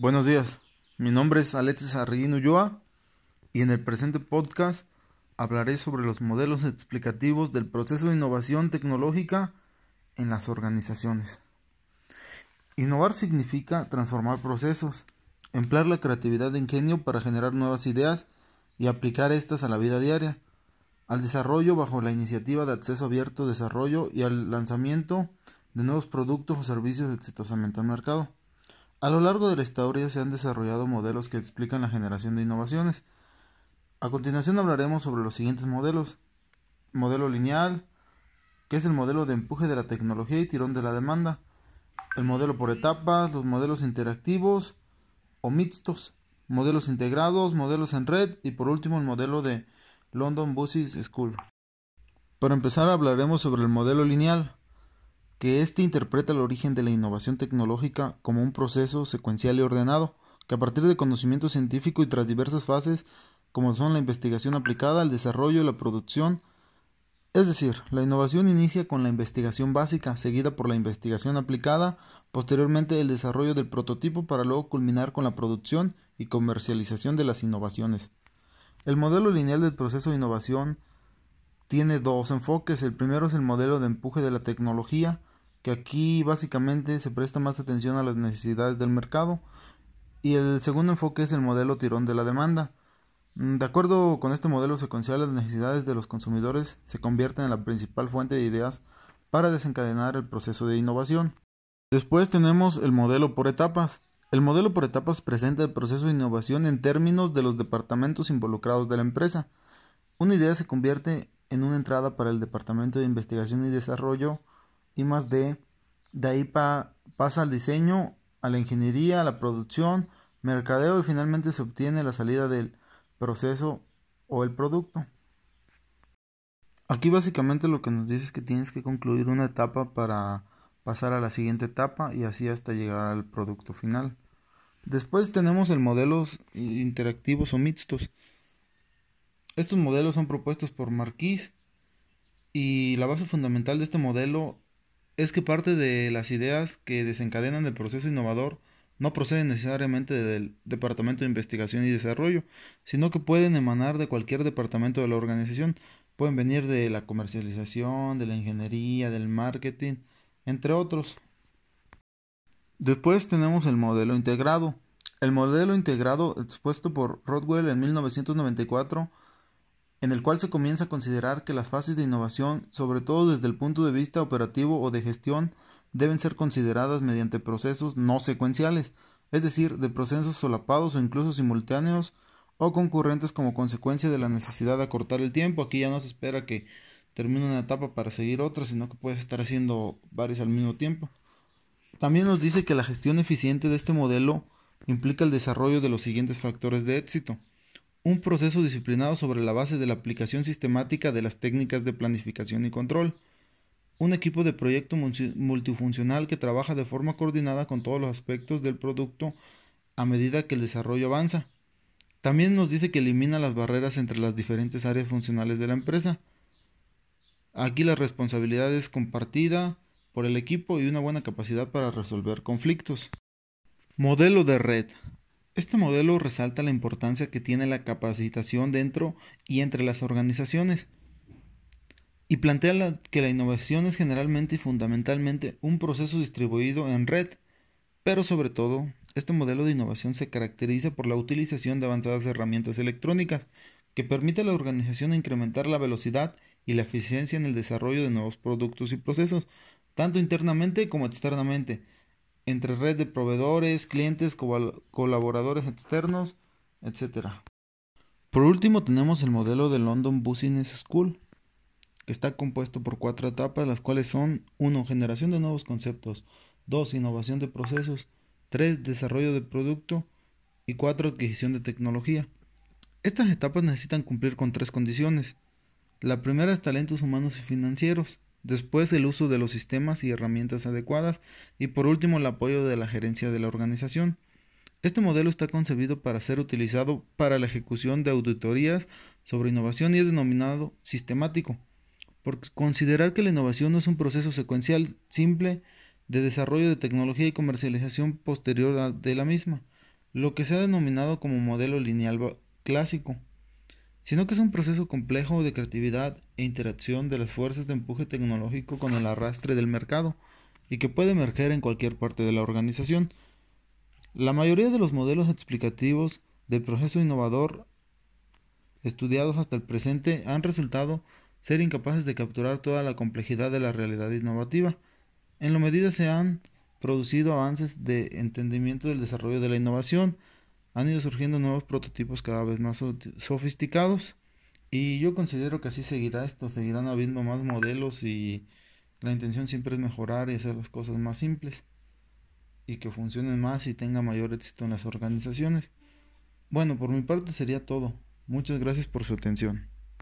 Buenos días, mi nombre es Alexis Arriguín Ulloa y en el presente podcast hablaré sobre los modelos explicativos del proceso de innovación tecnológica en las organizaciones. Innovar significa transformar procesos, emplear la creatividad de ingenio para generar nuevas ideas y aplicar estas a la vida diaria, al desarrollo bajo la iniciativa de acceso abierto, desarrollo y al lanzamiento de nuevos productos o servicios exitosamente al mercado. A lo largo de la historia se han desarrollado modelos que explican la generación de innovaciones. A continuación hablaremos sobre los siguientes modelos. Modelo lineal, que es el modelo de empuje de la tecnología y tirón de la demanda. El modelo por etapas, los modelos interactivos o mixtos, modelos integrados, modelos en red y por último el modelo de London Business School. Para empezar hablaremos sobre el modelo lineal que éste interpreta el origen de la innovación tecnológica como un proceso secuencial y ordenado, que a partir de conocimiento científico y tras diversas fases, como son la investigación aplicada, el desarrollo y la producción, es decir, la innovación inicia con la investigación básica, seguida por la investigación aplicada, posteriormente el desarrollo del prototipo para luego culminar con la producción y comercialización de las innovaciones. El modelo lineal del proceso de innovación tiene dos enfoques. El primero es el modelo de empuje de la tecnología, que aquí básicamente se presta más atención a las necesidades del mercado y el segundo enfoque es el modelo tirón de la demanda. Mm, de acuerdo con este modelo secuencial, las necesidades de los consumidores se convierten en la principal fuente de ideas para desencadenar el proceso de innovación. Después tenemos el modelo por etapas. El modelo por etapas presenta el proceso de innovación en términos de los departamentos involucrados de la empresa. Una idea se convierte en una entrada para el departamento de investigación y desarrollo y más. De ahí pasa al diseño, a la ingeniería, a la producción, mercadeo y finalmente se obtiene la salida del proceso o el producto. Aquí básicamente lo que nos dice es que tienes que concluir una etapa para pasar a la siguiente etapa y así hasta llegar al producto final. Después tenemos el modelos interactivos o mixtos. Estos modelos son propuestos por Marquis y la base fundamental de este modelo es que parte de las ideas que desencadenan el proceso innovador no proceden necesariamente del Departamento de Investigación y Desarrollo, sino que pueden emanar de cualquier departamento de la organización, pueden venir de la comercialización, de la ingeniería, del marketing, entre otros. Después tenemos el modelo integrado. El modelo integrado expuesto por Rodwell en 1994 en el cual se comienza a considerar que las fases de innovación, sobre todo desde el punto de vista operativo o de gestión, deben ser consideradas mediante procesos no secuenciales, es decir, de procesos solapados o incluso simultáneos o concurrentes como consecuencia de la necesidad de acortar el tiempo. Aquí ya no se espera que termine una etapa para seguir otra, sino que puedes estar haciendo varias al mismo tiempo. También nos dice que la gestión eficiente de este modelo implica el desarrollo de los siguientes factores de éxito un proceso disciplinado sobre la base de la aplicación sistemática de las técnicas de planificación y control, un equipo de proyecto multifuncional que trabaja de forma coordinada con todos los aspectos del producto a medida que el desarrollo avanza. También nos dice que elimina las barreras entre las diferentes áreas funcionales de la empresa. Aquí la responsabilidad es compartida por el equipo y una buena capacidad para resolver conflictos. Modelo de red. Este modelo resalta la importancia que tiene la capacitación dentro y entre las organizaciones y plantea que la innovación es generalmente y fundamentalmente un proceso distribuido en red, pero sobre todo, este modelo de innovación se caracteriza por la utilización de avanzadas herramientas electrónicas que permite a la organización incrementar la velocidad y la eficiencia en el desarrollo de nuevos productos y procesos, tanto internamente como externamente, entre red de proveedores, clientes, colaboradores externos, etc. Por último tenemos el modelo de London Business School, que está compuesto por cuatro etapas, las cuales son 1. Generación de nuevos conceptos, 2. Innovación de procesos, 3. Desarrollo de producto y 4. Adquisición de tecnología. Estas etapas necesitan cumplir con tres condiciones. La primera es talentos humanos y financieros después el uso de los sistemas y herramientas adecuadas y por último el apoyo de la gerencia de la organización. Este modelo está concebido para ser utilizado para la ejecución de auditorías sobre innovación y es denominado sistemático, por considerar que la innovación no es un proceso secuencial simple de desarrollo de tecnología y comercialización posterior de la misma. lo que se ha denominado como modelo lineal clásico, sino que es un proceso complejo de creatividad e interacción de las fuerzas de empuje tecnológico con el arrastre del mercado y que puede emerger en cualquier parte de la organización. La mayoría de los modelos explicativos del proceso innovador estudiados hasta el presente han resultado ser incapaces de capturar toda la complejidad de la realidad innovativa. En lo medida se han producido avances de entendimiento del desarrollo de la innovación, han ido surgiendo nuevos prototipos cada vez más sofisticados y yo considero que así seguirá esto, seguirán habiendo más modelos y la intención siempre es mejorar y hacer las cosas más simples y que funcionen más y tenga mayor éxito en las organizaciones. Bueno, por mi parte sería todo. Muchas gracias por su atención.